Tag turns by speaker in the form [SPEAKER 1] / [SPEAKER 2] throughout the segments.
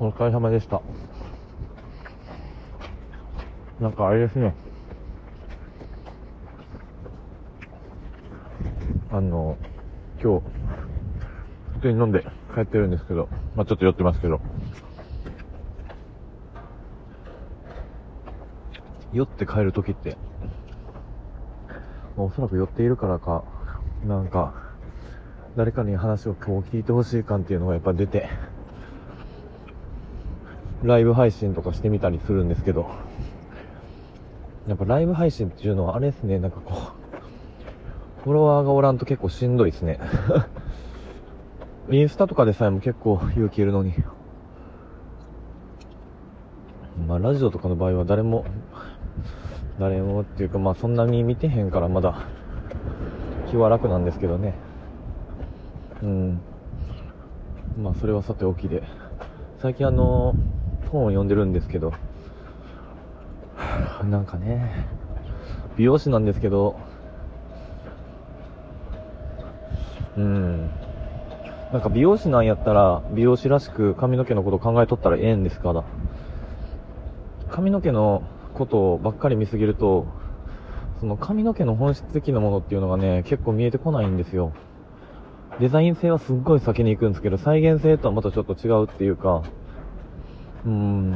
[SPEAKER 1] お疲れ様でした。なんかあれですね。あの、今日、普通に飲んで帰ってるんですけど、まあちょっと酔ってますけど。酔って帰るときって、まあおそらく酔っているからか、なんか、誰かに話をこう聞いてほしい感っていうのがやっぱ出て、ライブ配信とかしてみたりするんですけど、やっぱライブ配信っていうのはあれですね、なんかこう、フォロワーがおらんと結構しんどいですね。インスタとかでさえも結構勇気いるのに。まあラジオとかの場合は誰も、誰もっていうかまあそんなに見てへんからまだ気は楽なんですけどね。うん。まあそれはさておきで。最近あの、本を読んでるんですけど、なんかね、美容師なんですけど、うん。なんか美容師なんやったら、美容師らしく髪の毛のこと考えとったらええんですから。髪の毛のことばっかり見すぎると、その髪の毛の本質的なものっていうのがね、結構見えてこないんですよ。デザイン性はすっごい先に行くんですけど、再現性とはまたちょっと違うっていうか、うーん。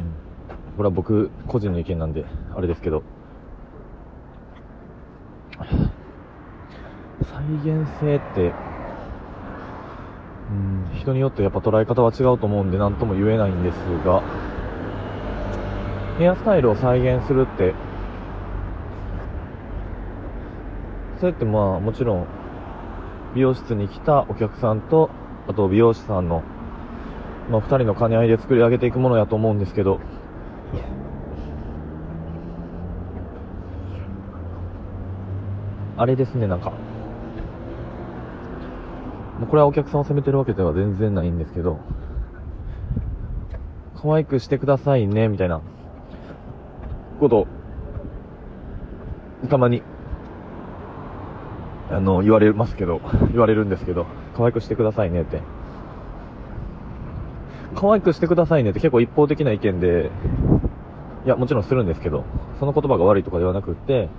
[SPEAKER 1] これは僕個人の意見なんで、あれですけど。再現性って、うん、人によってやっぱ捉え方は違うと思うんで何とも言えないんですが、ヘアスタイルを再現するって、それってまあもちろん美容室に来たお客さんと、あと美容師さんの、まあ二人の兼ね合いで作り上げていくものやと思うんですけど、あれですね、なんか。これはお客さんを責めてるわけでは全然ないんですけど、可愛くしてくださいね、みたいな、こと、たまに、あの、言われますけど、言われるんですけど、可愛くしてくださいねって。可愛くしてくださいねって結構一方的な意見で、いや、もちろんするんですけど、その言葉が悪いとかではなくって、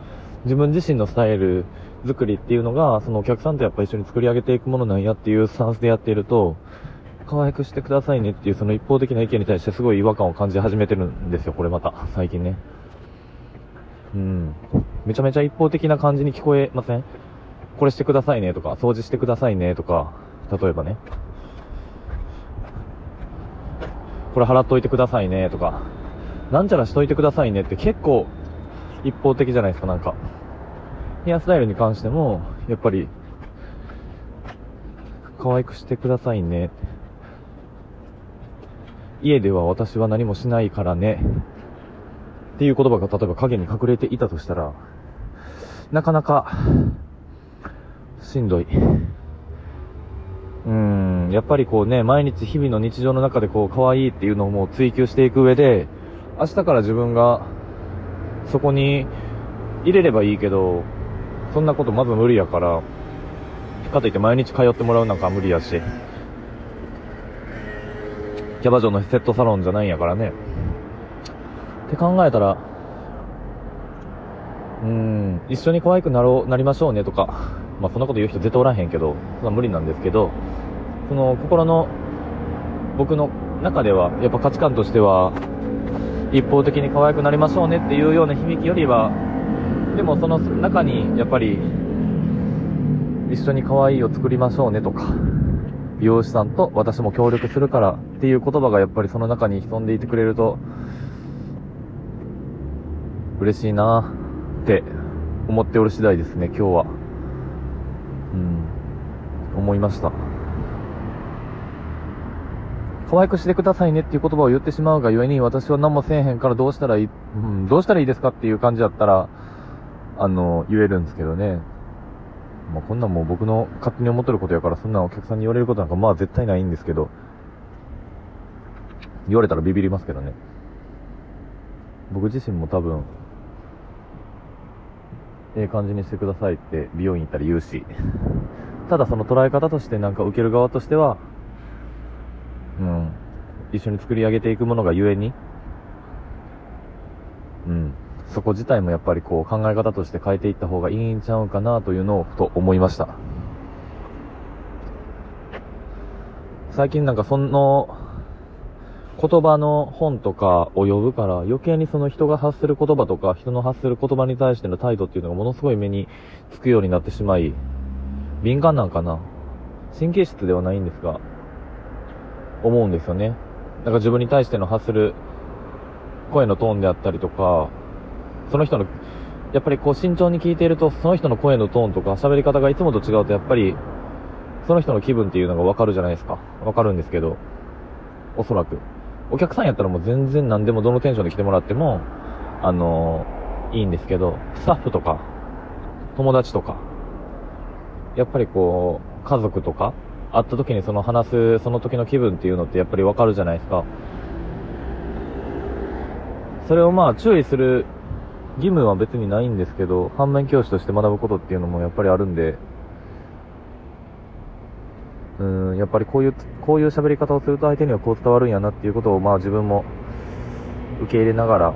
[SPEAKER 1] 自分自身のスタイル作りっていうのが、そのお客さんとやっぱ一緒に作り上げていくものなんやっていうスタンスでやっていると、可愛くしてくださいねっていうその一方的な意見に対してすごい違和感を感じ始めてるんですよ、これまた、最近ね。うん。めちゃめちゃ一方的な感じに聞こえません？これしてくださいねとか、掃除してくださいねとか、例えばね。これ払っといてくださいねとか、なんちゃらしといてくださいねって結構一方的じゃないですか、なんか。ヘアスタイルに関しても、やっぱり、可愛くしてくださいね。家では私は何もしないからね。っていう言葉が例えば影に隠れていたとしたら、なかなか、しんどい。うん、やっぱりこうね、毎日日々の日常の中でこう、可愛いっていうのをもう追求していく上で、明日から自分が、そこに入れればいいけど、そんなことまず無理やから、かといって毎日通ってもらうなんか無理やし、キャバ嬢のセットサロンじゃないんやからね。って考えたら、うん、一緒に可愛くなろう、なりましょうねとか、まあそんなこと言う人絶対おらへんけど、そんな無理なんですけど、その心の、僕の中では、やっぱ価値観としては、一方的に可愛くなりましょうねっていうような響きよりは、でもその中に、やっぱり、一緒に可愛いを作りましょうねとか、美容師さんと私も協力するからっていう言葉がやっぱりその中に潜んでいてくれると、嬉しいなって思っておる次第ですね、今日は。思いました。可愛くしてくださいねっていう言葉を言ってしまうがゆえに私は何もせえへんからどうしたらいい、うん、どうしたらいいですかっていう感じだったら、あの、言えるんですけどね。まあ、こんなんもう僕の勝手に思ってることやから、そんなお客さんに言われることなんかまあ絶対ないんですけど、言われたらビビりますけどね。僕自身も多分、ええ感じにしてくださいって美容院行ったら言うし、ただその捉え方としてなんか受ける側としては、うん、一緒に作り上げていくものがゆえに、うん。そこ自体もやっぱりこう考え方として変えていった方がいいんちゃうかなというのをふと思いました。最近なんかその言葉の本とかを読むから余計にその人が発する言葉とか人の発する言葉に対しての態度っていうのがものすごい目につくようになってしまい敏感なんかな？神経質ではないんですが思うんですよね。だから自分に対しての発する声のトーンであったりとかその人の、やっぱりこう慎重に聞いていると、その人の声のトーンとか喋り方がいつもと違うと、やっぱり、その人の気分っていうのがわかるじゃないですか。わかるんですけど、おそらく。お客さんやったらもう全然何でもどのテンションで来てもらっても、あのー、いいんですけど、スタッフとか、友達とか、やっぱりこう、家族とか、会った時にその話す、その時の気分っていうのってやっぱりわかるじゃないですか。それをまあ注意する義務は別にないんですけど、反面教師として学ぶことっていうのもやっぱりあるんで、うん、やっぱりこういう、こういう喋り方をすると相手にはこう伝わるんやなっていうことをまあ自分も受け入れながら、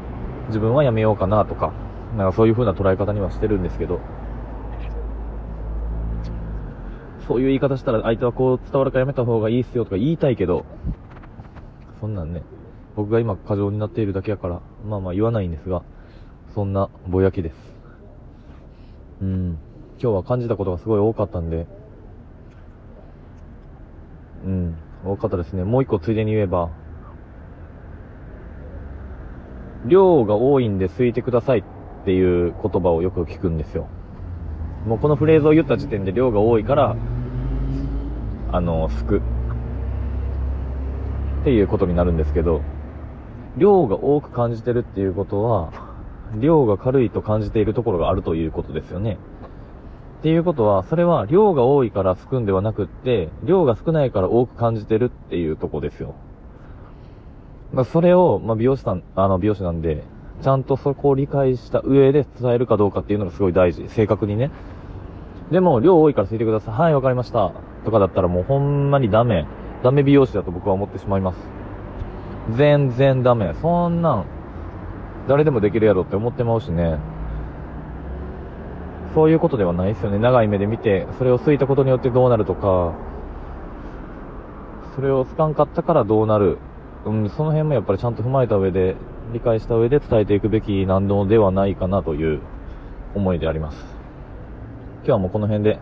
[SPEAKER 1] 自分はやめようかなとか、なんかそういう風な捉え方にはしてるんですけど、そういう言い方したら相手はこう伝わるからやめた方がいいっすよとか言いたいけど、そんなんね、僕が今過剰になっているだけやから、まあまあ言わないんですが、そんなぼやきです。うん。今日は感じたことがすごい多かったんで、うん、多かったですね。もう一個ついでに言えば、量が多いんで空いてくださいっていう言葉をよく聞くんですよ。もうこのフレーズを言った時点で量が多いから、あの、すく。っていうことになるんですけど、量が多く感じてるっていうことは、量が軽いと感じているところがあるということですよね。っていうことは、それは量が多いから少くんではなくって、量が少ないから多く感じてるっていうとこですよ。まあ、それを、まあ、美容師さん、あの、美容師なんで、ちゃんとそこを理解した上で伝えるかどうかっていうのがすごい大事。正確にね。でも、量多いからついてください。はい、わかりました。とかだったらもうほんまにダメ。ダメ美容師だと僕は思ってしまいます。全然ダメ。そんなん、誰でもできるやろって思ってまうしね。そういうことではないですよね。長い目で見て、それをすいたことによってどうなるとか、それをつかんかったからどうなる。うん、その辺もやっぱりちゃんと踏まえた上で、理解した上で伝えていくべきなのではないかなという思いであります。今日はもうこの辺で、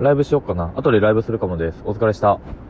[SPEAKER 1] ライブしよっかな。後でライブするかもです。お疲れした。